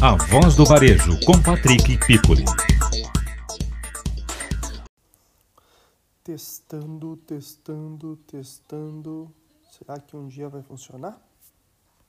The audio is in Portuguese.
A voz do varejo com Patrick Piccoli. Testando, testando, testando. Será que um dia vai funcionar?